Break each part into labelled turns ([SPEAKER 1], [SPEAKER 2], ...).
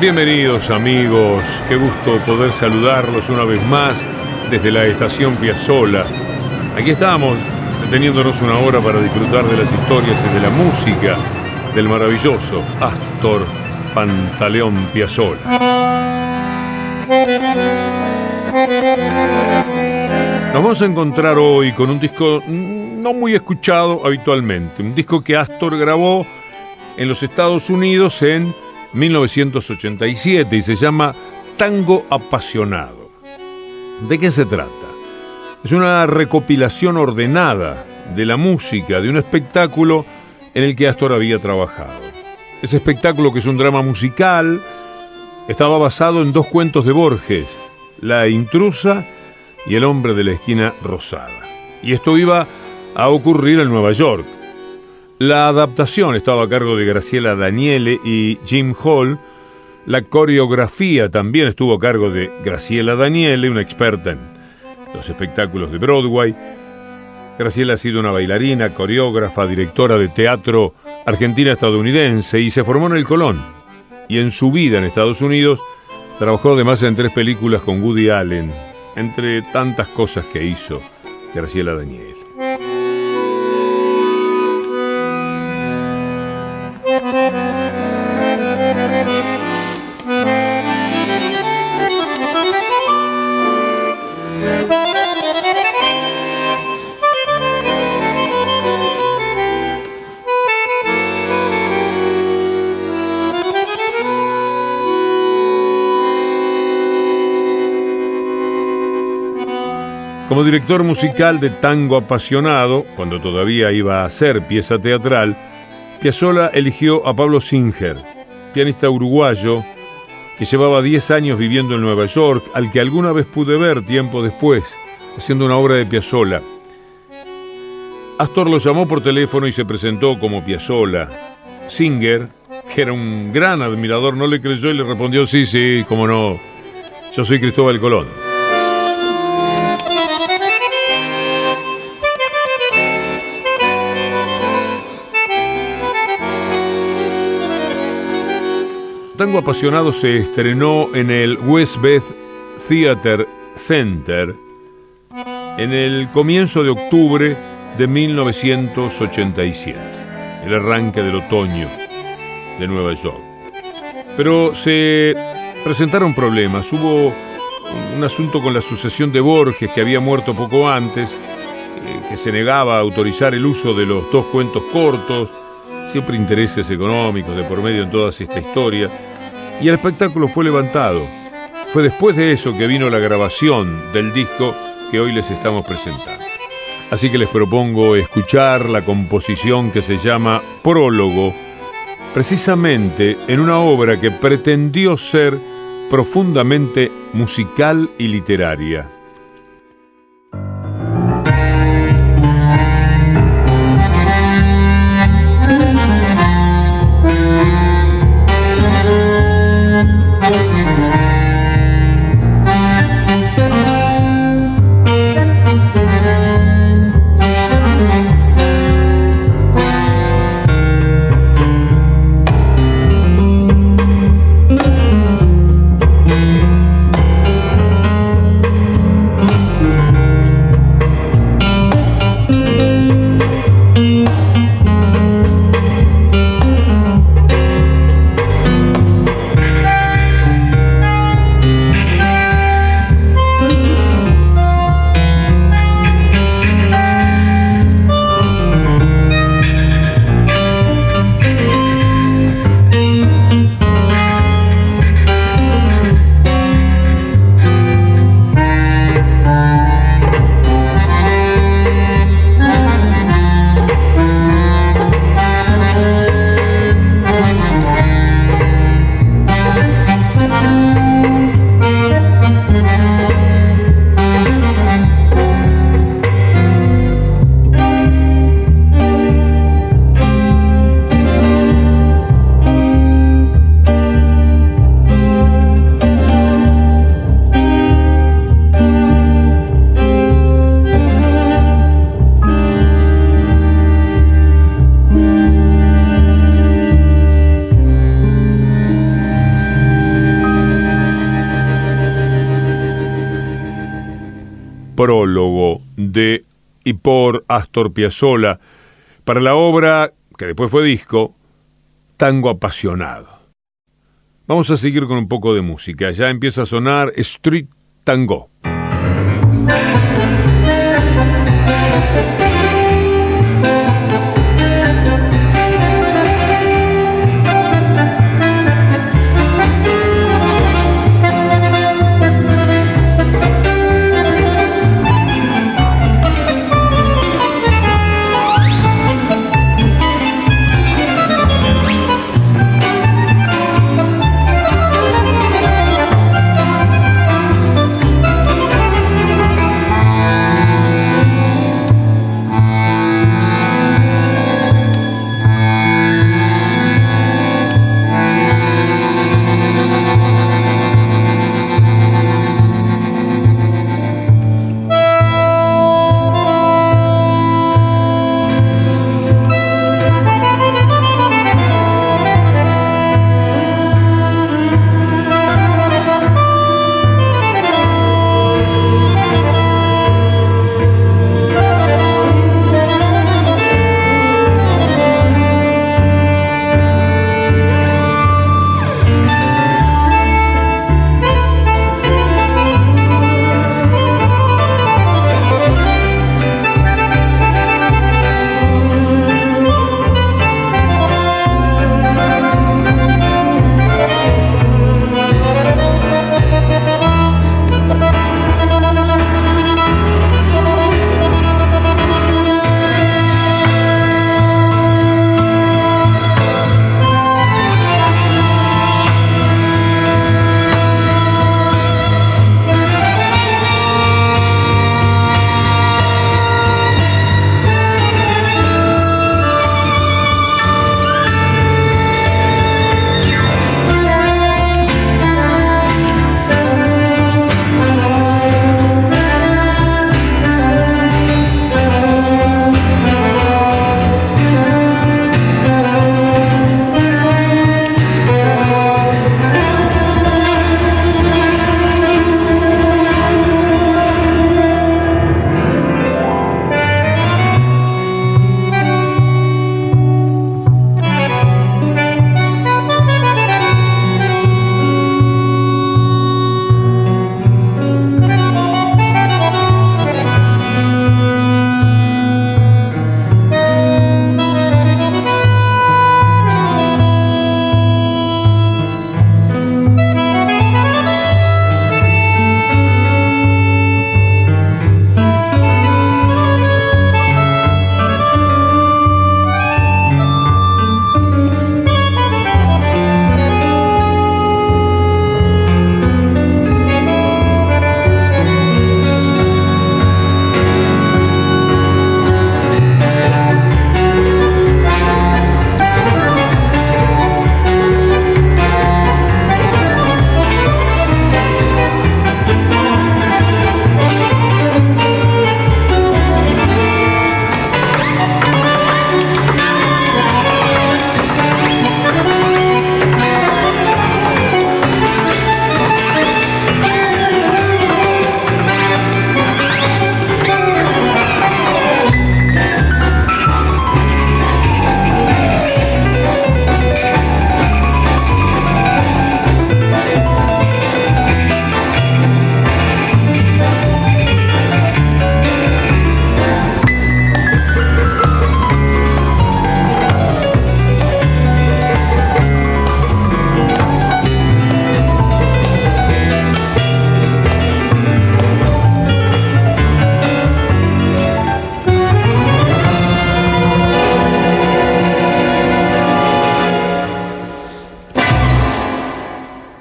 [SPEAKER 1] Bienvenidos amigos, qué gusto poder saludarlos una vez más desde la estación Piazzola. Aquí estamos, deteniéndonos una hora para disfrutar de las historias y de la música del maravilloso Astor Pantaleón Piazzola. Nos vamos a encontrar hoy con un disco no muy escuchado habitualmente, un disco que Astor grabó en los Estados Unidos en 1987 y se llama Tango Apasionado. ¿De qué se trata? Es una recopilación ordenada de la música de un espectáculo en el que Astor había trabajado. Ese espectáculo, que es un drama musical, estaba basado en dos cuentos de Borges, La intrusa y El hombre de la esquina rosada. Y esto iba a ocurrir en Nueva York. La adaptación estaba a cargo de Graciela Daniele y Jim Hall. La coreografía también estuvo a cargo de Graciela Daniele, una experta en los espectáculos de Broadway. Graciela ha sido una bailarina, coreógrafa, directora de teatro argentina-estadounidense y se formó en el Colón. Y en su vida en Estados Unidos trabajó además en tres películas con Woody Allen, entre tantas cosas que hizo Graciela Daniele. Director musical de Tango Apasionado, cuando todavía iba a ser pieza teatral, Piazzolla eligió a Pablo Singer, pianista uruguayo que llevaba 10 años viviendo en Nueva York, al que alguna vez pude ver tiempo después, haciendo una obra de Piazzolla. Astor lo llamó por teléfono y se presentó como Piazzolla. Singer, que era un gran admirador, no le creyó y le respondió, sí, sí, cómo no, yo soy Cristóbal Colón. Tango Apasionado se estrenó en el Westbeth Theater Center en el comienzo de octubre de 1987, el arranque del otoño de Nueva York. Pero se presentaron problemas, hubo un asunto con la sucesión de Borges que había muerto poco antes, eh, que se negaba a autorizar el uso de los dos cuentos cortos, siempre intereses económicos de por medio en toda esta historia, y el espectáculo fue levantado. Fue después de eso que vino la grabación del disco que hoy les estamos presentando. Así que les propongo escuchar la composición que se llama Prólogo, precisamente en una obra que pretendió ser profundamente musical y literaria. Por Astor Piazzolla para la obra, que después fue disco, Tango Apasionado. Vamos a seguir con un poco de música. Ya empieza a sonar Street Tango.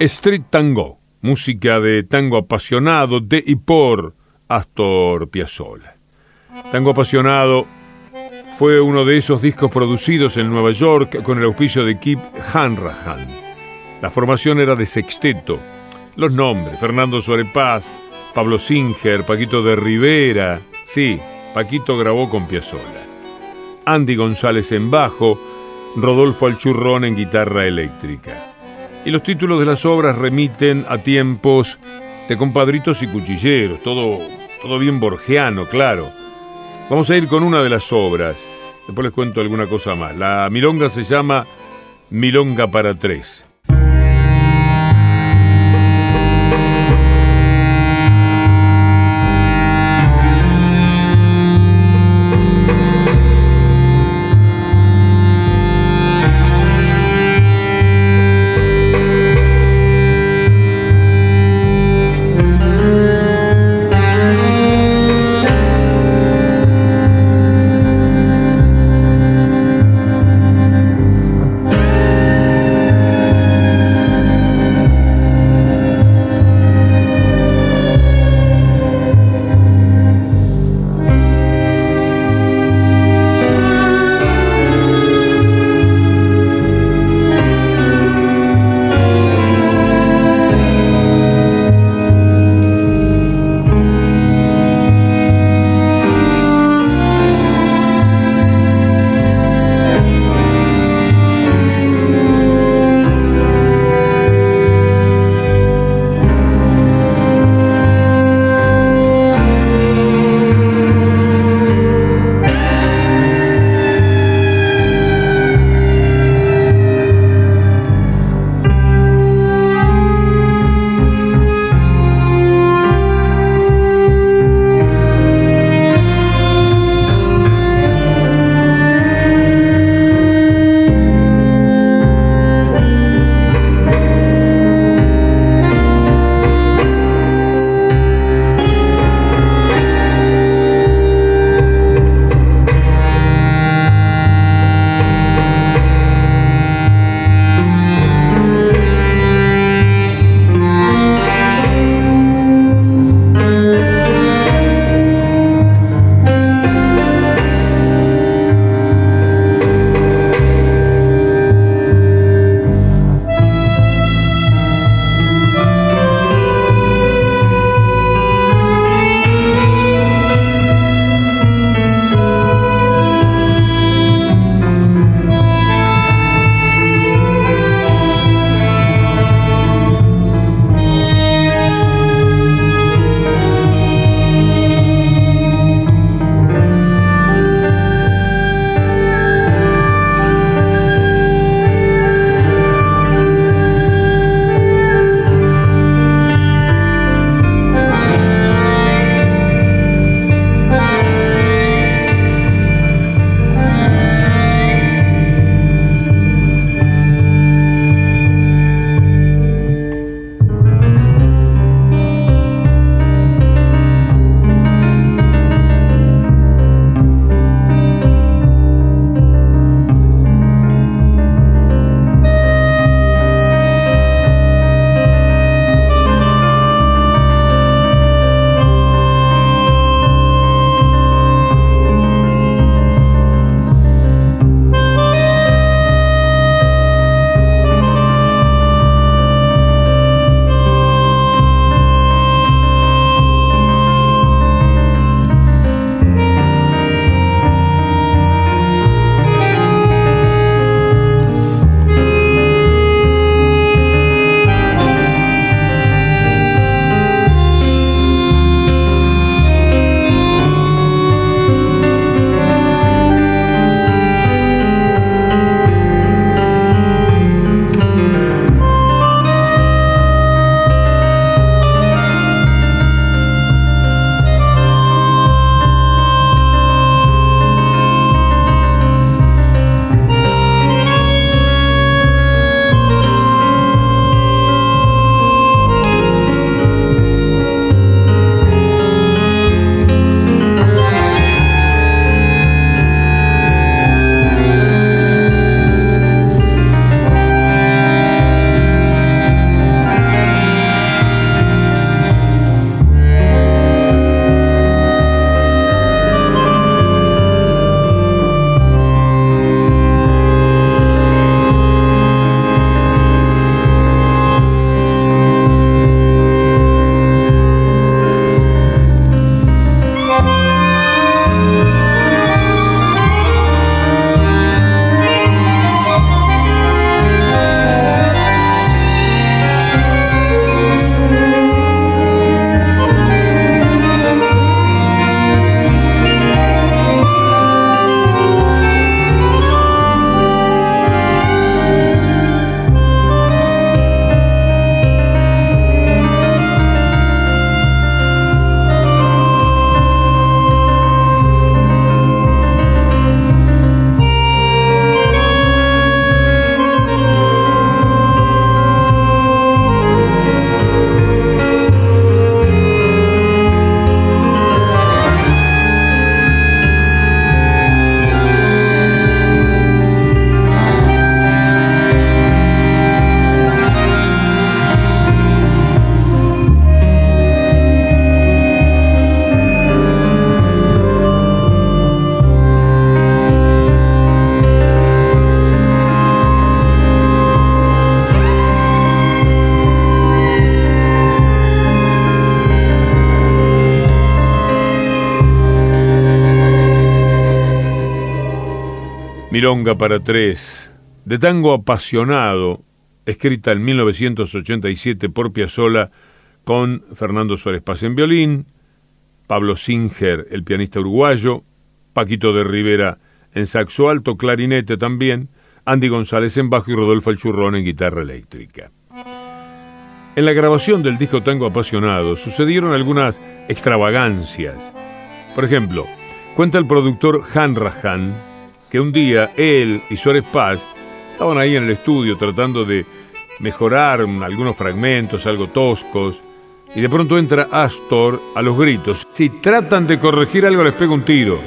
[SPEAKER 1] Street Tango, música de tango apasionado de y por Astor Piazzolla. Tango apasionado fue uno de esos discos producidos en Nueva York con el auspicio de Kip Hanrahan. La formación era de sexteto. Los nombres, Fernando Suárez Paz, Pablo Singer, Paquito de Rivera. Sí, Paquito grabó con Piazzolla. Andy González en bajo, Rodolfo Alchurrón en guitarra eléctrica y los títulos de las obras remiten a tiempos de compadritos y cuchilleros, todo, todo bien borgiano, claro. Vamos a ir con una de las obras. Después les cuento alguna cosa más. La milonga se llama Milonga para tres. Milonga para tres, de tango apasionado, escrita en 1987 por Piazzolla con Fernando Suárez Paz en violín, Pablo Singer, el pianista uruguayo, Paquito de Rivera en saxo alto, clarinete también, Andy González en bajo y Rodolfo El Churrón en guitarra eléctrica. En la grabación del disco Tango Apasionado sucedieron algunas extravagancias. Por ejemplo, cuenta el productor Han Rajan que un día él y Suárez Paz estaban ahí en el estudio tratando de mejorar algunos fragmentos algo toscos y de pronto entra Astor a los gritos. Si tratan de corregir algo les pego un tiro,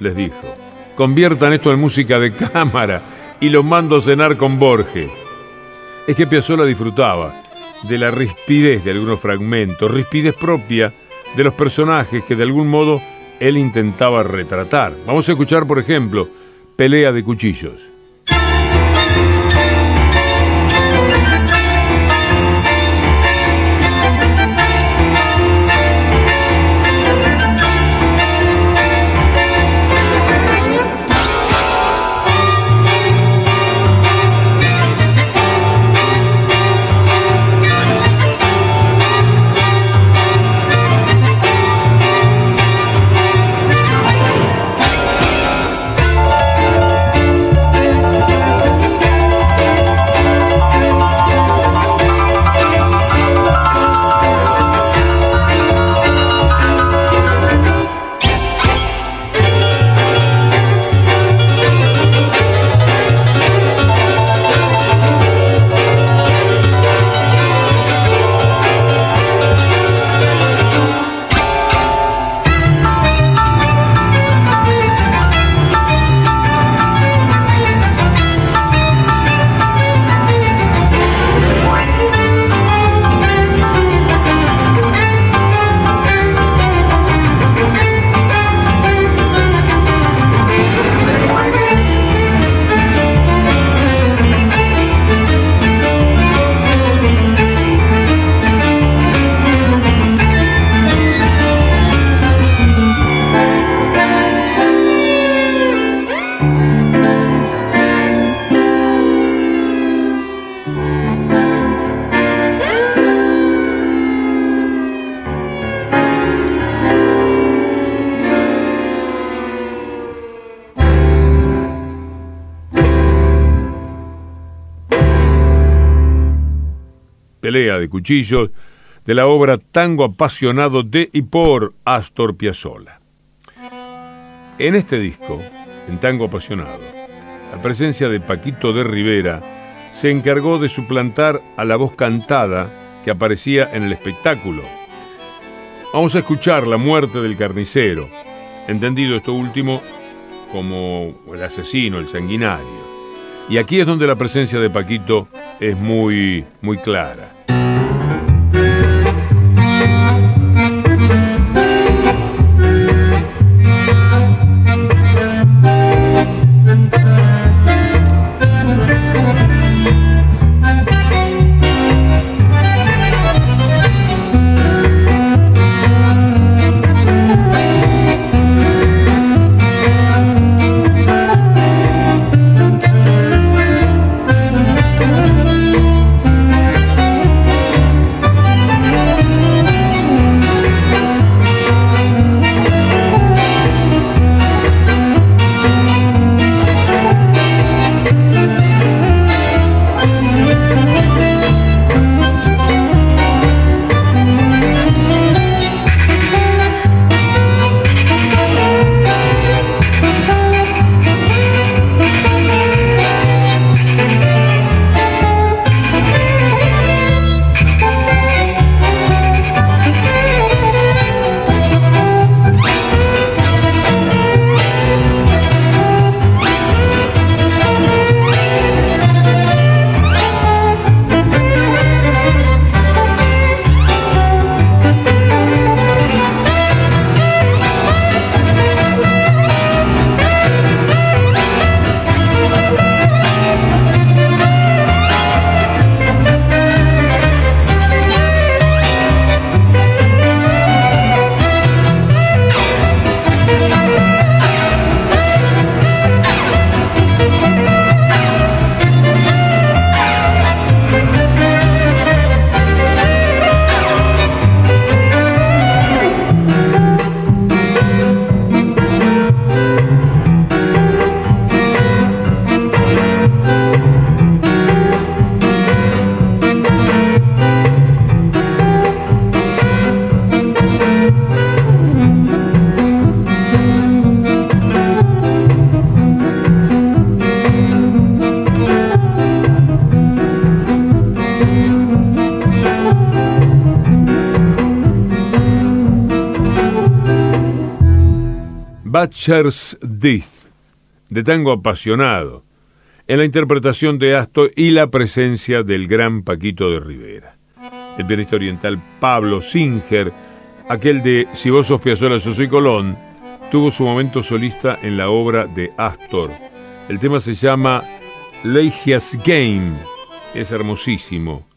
[SPEAKER 1] les dijo. Conviertan esto en música de cámara y los mando a cenar con Borges. Es que Piazzolla disfrutaba de la rispidez de algunos fragmentos, rispidez propia de los personajes que de algún modo él intentaba retratar. Vamos a escuchar, por ejemplo, Pelea de cuchillos. De cuchillos de la obra Tango apasionado de y por Astor Piazzolla. En este disco, en Tango apasionado, la presencia de Paquito de Rivera se encargó de suplantar a la voz cantada que aparecía en el espectáculo. Vamos a escuchar La muerte del carnicero, entendido esto último como el asesino, el sanguinario. Y aquí es donde la presencia de Paquito es muy, muy clara. Death, de tango apasionado, en la interpretación de Astor y la presencia del gran Paquito de Rivera. El pianista oriental Pablo Singer, aquel de Si vos sos Piazzolla, yo soy Colón, tuvo su momento solista en la obra de Astor. El tema se llama Legia's Game. Es hermosísimo.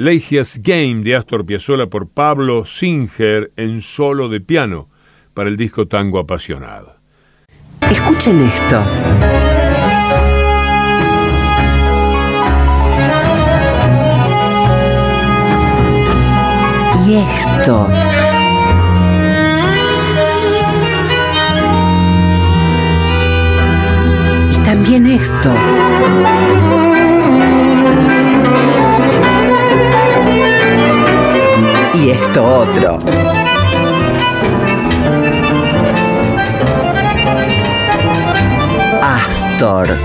[SPEAKER 1] Legia's Game de Astor Piazzolla por Pablo Singer en solo de piano para el disco Tango Apasionado.
[SPEAKER 2] Escuchen esto. Y esto. Y también esto. Esto otro. Astor,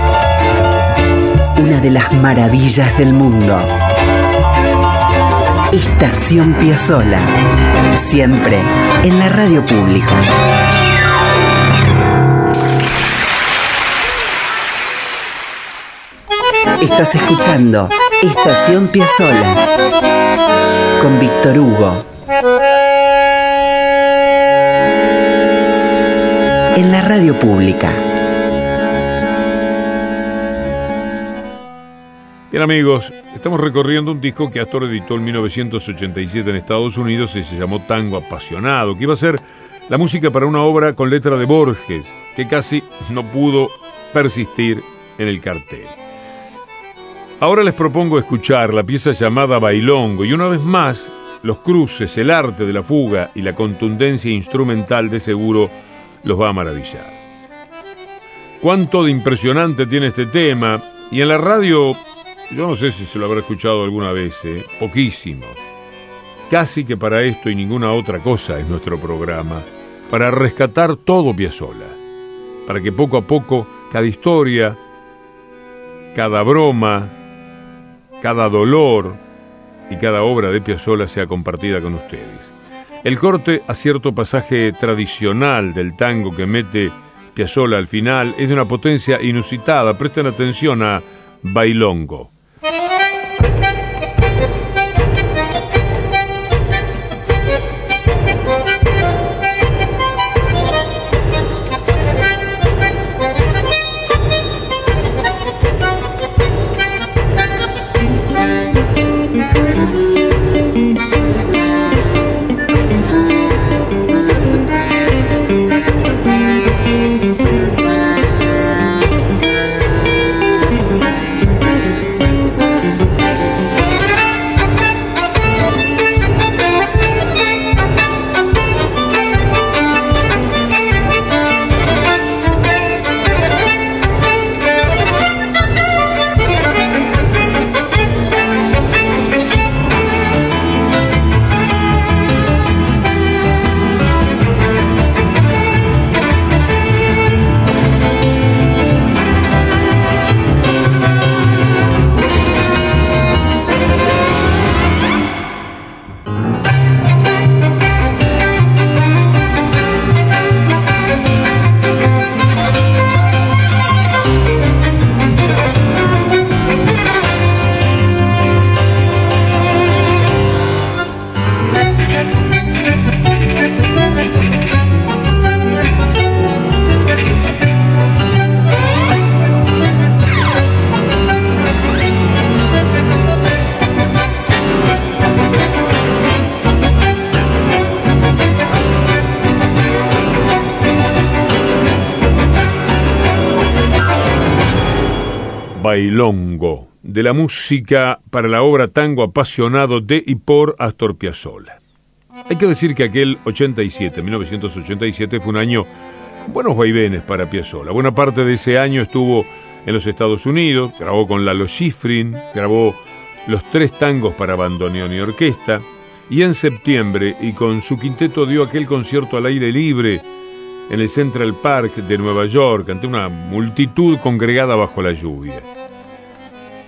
[SPEAKER 2] una de las maravillas del mundo. Estación Piazzola, siempre en la radio pública. Estás escuchando Estación Piazzola con Víctor Hugo. En la radio pública.
[SPEAKER 1] Bien amigos, estamos recorriendo un disco que Astor editó en 1987 en Estados Unidos y se llamó Tango Apasionado, que iba a ser la música para una obra con letra de Borges, que casi no pudo persistir en el cartel. Ahora les propongo escuchar la pieza llamada Bailongo y una vez más los cruces, el arte de la fuga y la contundencia instrumental de seguro los va a maravillar. Cuánto de impresionante tiene este tema y en la radio, yo no sé si se lo habrá escuchado alguna vez, ¿eh? poquísimo. Casi que para esto y ninguna otra cosa es nuestro programa, para rescatar todo Piazzolla, para que poco a poco cada historia, cada broma, cada dolor y cada obra de Piazzolla sea compartida con ustedes. El corte a cierto pasaje tradicional del tango que mete Piazzolla al final es de una potencia inusitada. Presten atención a Bailongo. De la música para la obra Tango apasionado de y por Astor Piazzolla. Hay que decir que aquel 87, 1987, fue un año buenos vaivenes para Piazzolla. Buena parte de ese año estuvo en los Estados Unidos, grabó con Lalo Schifrin, grabó los tres tangos para bandoneón y orquesta, y en septiembre, y con su quinteto dio aquel concierto al aire libre en el Central Park de Nueva York, ante una multitud congregada bajo la lluvia.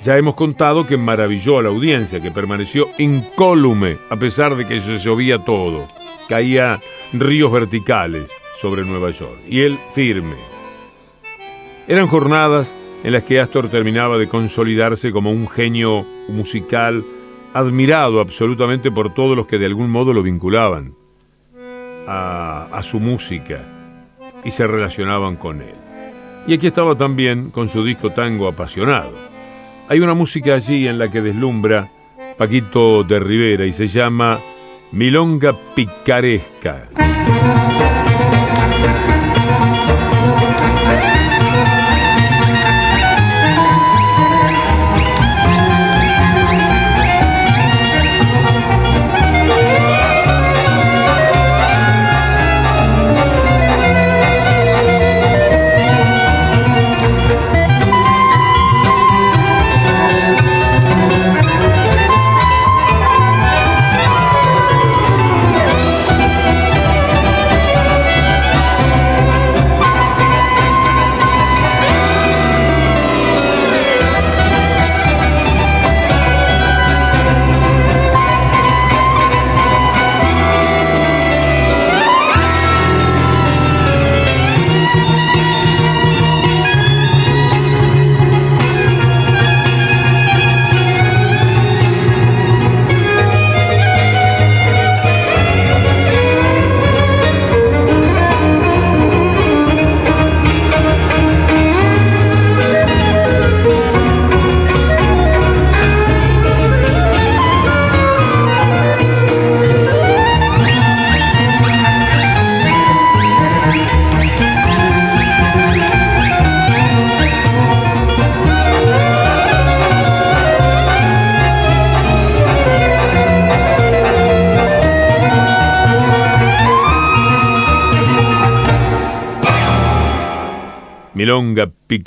[SPEAKER 1] Ya hemos contado que maravilló a la audiencia, que permaneció incólume a pesar de que se llovía todo. Caía ríos verticales sobre Nueva York, y él firme. Eran jornadas en las que Astor terminaba de consolidarse como un genio musical admirado absolutamente por todos los que de algún modo lo vinculaban a, su música y se relacionaban con él. Y aquí estaba también con su disco Tango Apasionado. Hay una música allí en la que deslumbra Paquito de Rivera y se llama Milonga Picaresca.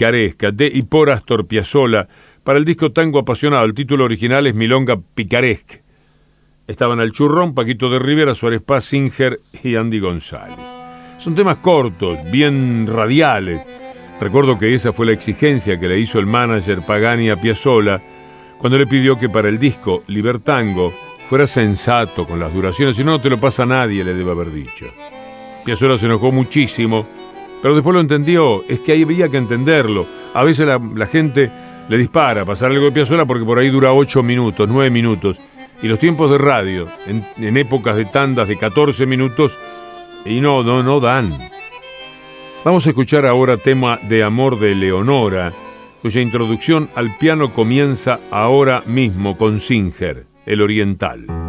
[SPEAKER 1] Picaresca de y por Astor para el disco Tango Apasionado. El título original es Milonga Picaresca. Estaban al churrón Paquito de Rivera, Suárez Paz, Singer y Andy González. Son temas cortos, bien radiales. Recuerdo que esa fue la exigencia que le hizo el manager Pagani a Piazzolla cuando le pidió que para el disco Libertango fuera sensato con las duraciones, si no, no te lo pasa a nadie, le debe haber dicho. Piazzolla se enojó muchísimo pero después lo entendió, es que ahí había que entenderlo. A veces la, gente le dispara pasar algo de Piazzolla porque por ahí dura 8 minutos, 9 minutos. Y los tiempos de radio, en, épocas de tandas de 14 minutos, y no, no, no dan. Vamos a escuchar ahora tema de Amor de Leonora, cuya introducción al piano comienza ahora mismo con Singer, el oriental.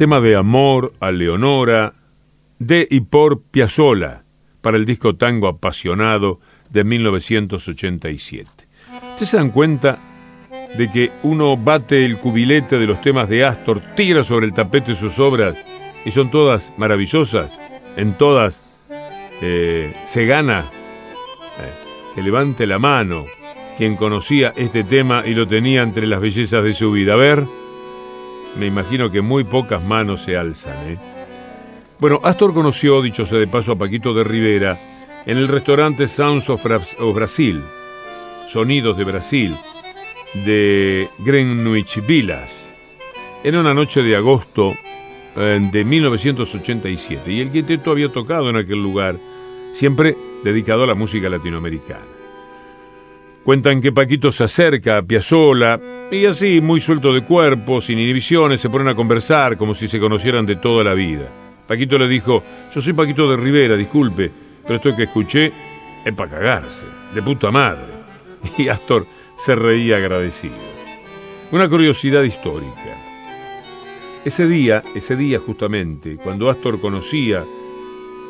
[SPEAKER 1] Tema de amor a Leonora de y por Piazzolla para el disco Tango Apasionado de 1987. ¿Ustedes se dan cuenta de que uno bate el cubilete de los temas de Astor, tira sobre el tapete sus obras y son todas maravillosas? En todas eh, se gana. Eh, que levante la mano quien conocía este tema y lo tenía entre las bellezas de su vida. A ver, me imagino que muy pocas manos se alzan. ¿eh? Bueno, Astor conoció, dicho sea de paso, a Paquito de Rivera en el restaurante Sounds of, Brasil, Sonidos de Brasil, de Greenwich Village. Era una noche de agosto eh, de 1987 y el quinteto había tocado en aquel lugar, siempre dedicado a la música latinoamericana. Cuentan que Paquito se acerca a Piazzola y así, muy suelto de cuerpo, sin inhibiciones, se ponen a conversar como si se conocieran de toda la vida. Paquito le dijo, yo soy Paquito de Rivera, disculpe, pero esto que escuché es para cagarse, de puta madre. Y Astor se reía agradecido. Una curiosidad histórica. Ese día, ese día justamente, cuando Astor conocía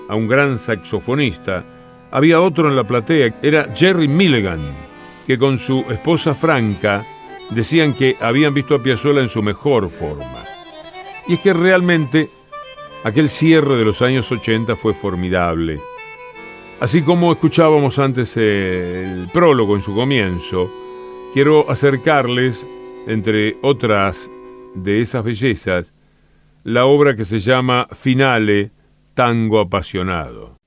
[SPEAKER 1] a un gran saxofonista, había otro en la platea, era Jerry Milligan, que con su esposa Franca decían que habían visto a Piazzolla en su mejor forma. Y es que realmente aquel cierre de los años 80 fue formidable. Así como escuchábamos antes el prólogo en su comienzo, quiero acercarles, entre otras de esas bellezas, la obra que se llama Finale, Tango Apasionado.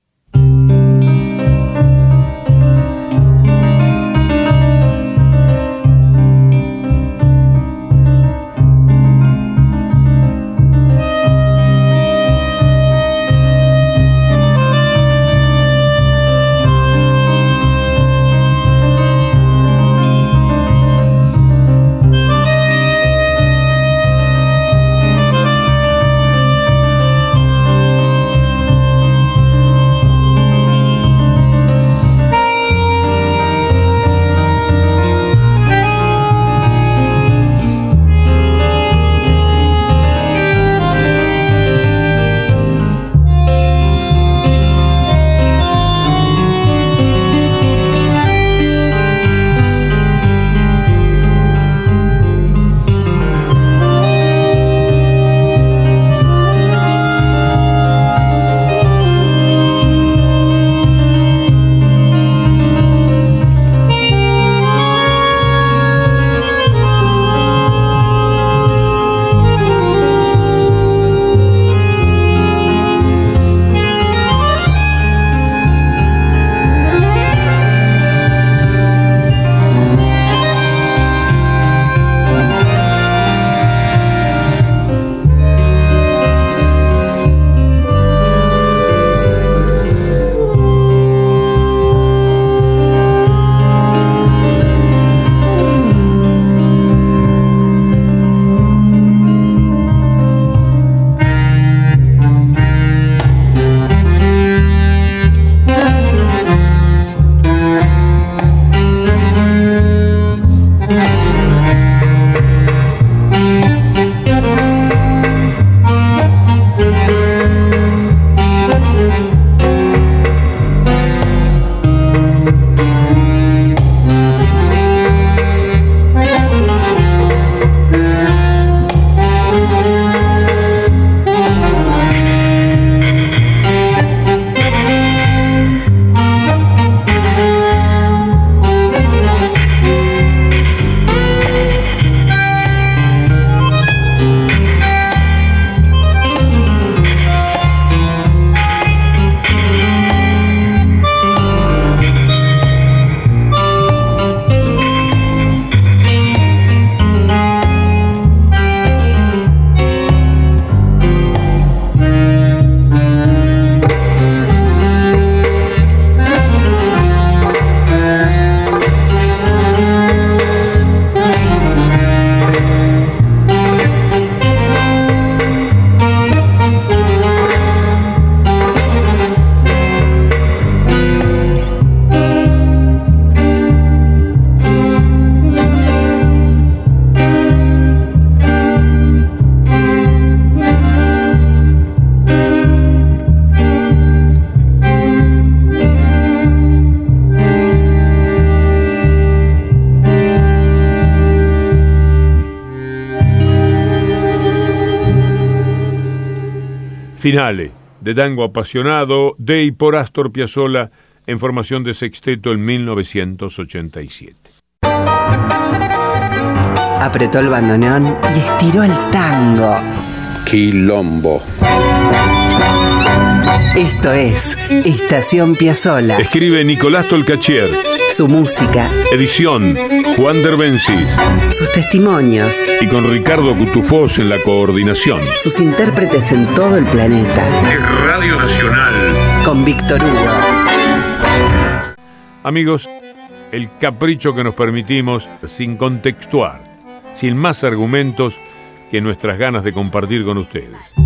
[SPEAKER 1] Finale, de tango apasionado de y por Astor Piazzolla en formación de sexteto en 1987.
[SPEAKER 2] Apretó el bandoneón y estiró el tango.
[SPEAKER 3] Quilombo.
[SPEAKER 2] Esto es Estación Piazzola.
[SPEAKER 1] Escribe Nicolás Tolcachier.
[SPEAKER 2] Su música.
[SPEAKER 1] Edición Juan Derbencis.
[SPEAKER 2] Sus testimonios.
[SPEAKER 1] Y con Ricardo Cutufós en la coordinación.
[SPEAKER 2] Sus intérpretes en todo el planeta.
[SPEAKER 1] Es Radio Nacional.
[SPEAKER 2] Con Víctor Hugo.
[SPEAKER 1] Amigos, el capricho que nos permitimos sin contextuar, sin más argumentos que nuestras ganas de compartir con ustedes.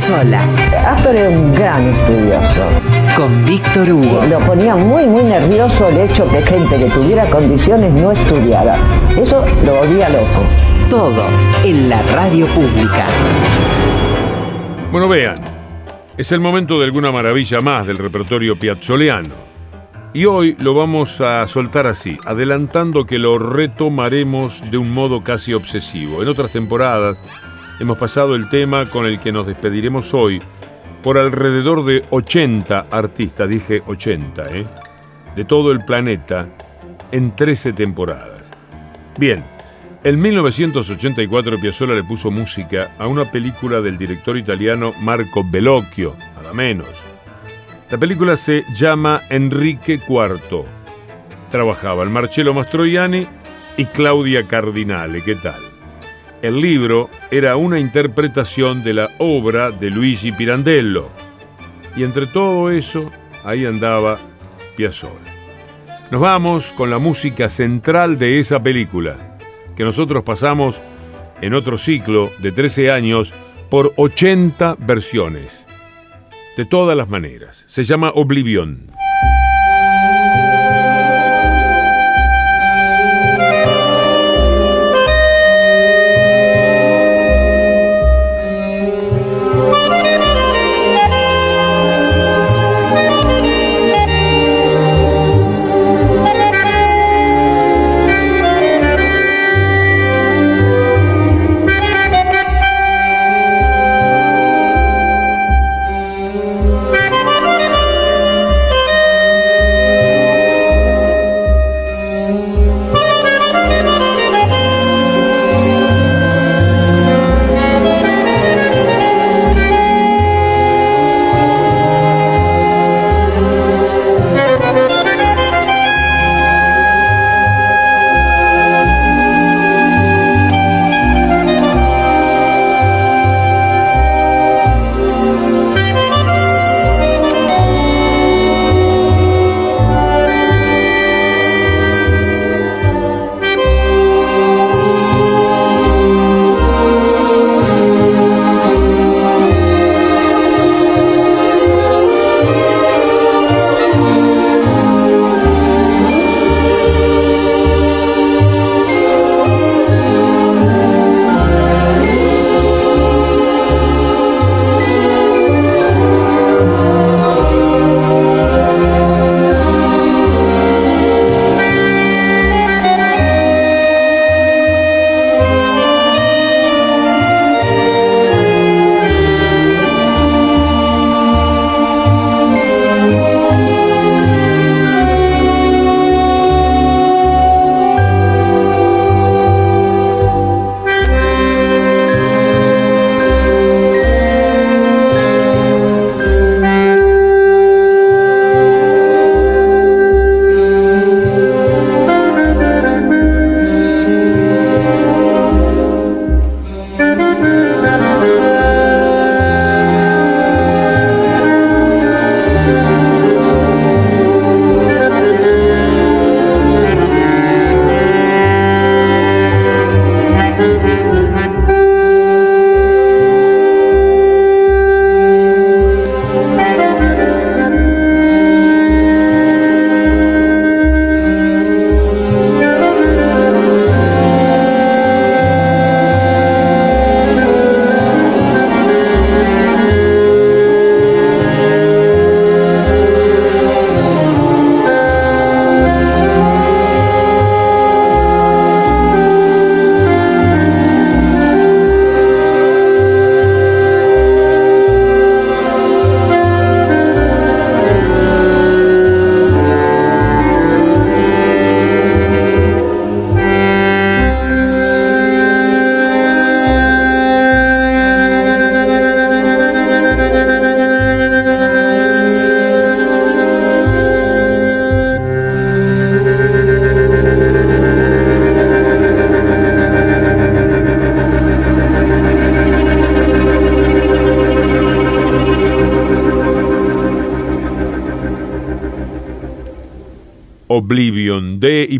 [SPEAKER 2] Piazzola.
[SPEAKER 4] Astor era un gran estudioso.
[SPEAKER 2] Con Víctor Hugo.
[SPEAKER 4] Lo ponía muy, muy nervioso el hecho que gente que tuviera condiciones no estudiara. Eso lo volvía loco.
[SPEAKER 2] Todo en la radio pública.
[SPEAKER 1] Bueno, vean, es el momento de alguna maravilla más del repertorio piazzoleano. Y hoy lo vamos a soltar así, adelantando que lo retomaremos de un modo casi obsesivo. En otras temporadas hemos pasado el tema con el que nos despediremos hoy por alrededor de 80 artistas, dije 80, ¿eh? de todo el planeta, en 13 temporadas. Bien, En 1984 Piazzolla le puso música a una película del director italiano Marco Bellocchio, nada menos. La película se llama Enrique IV. Trabajaba el Marcello Mastroianni y Claudia Cardinale, ¿qué tal? El libro era una interpretación de la obra de Luigi Pirandello. Y entre todo eso, ahí andaba Piazzolla. Nos vamos con la música central de esa película que nosotros pasamos en otro ciclo de 13 años por 80 versiones. De todas las maneras. Se llama Oblivion.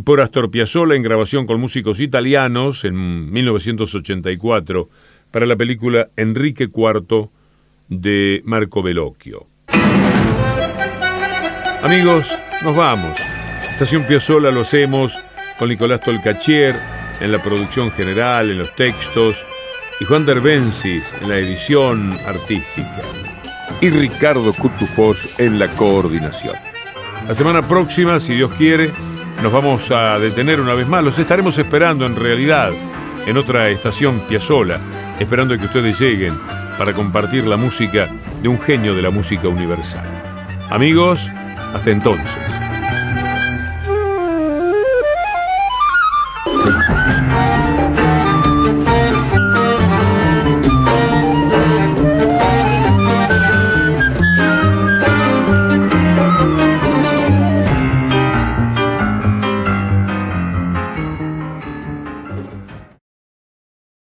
[SPEAKER 1] Por Astor Piazzolla en grabación con músicos italianos en 1984 para la película Enrique IV de Marco Bellocchio. Amigos, nos vamos. Estación Piazzolla lo hacemos con Nicolás Tolcachier en la producción general, en los textos, y Juan Derbensis en la edición artística, y Ricardo Cutufós en la coordinación. La semana próxima, si Dios quiere, nos vamos a detener una vez más. Los estaremos esperando en realidad en otra estación Piazzola, esperando que ustedes lleguen para compartir la música de un genio de la música universal. Amigos, hasta entonces.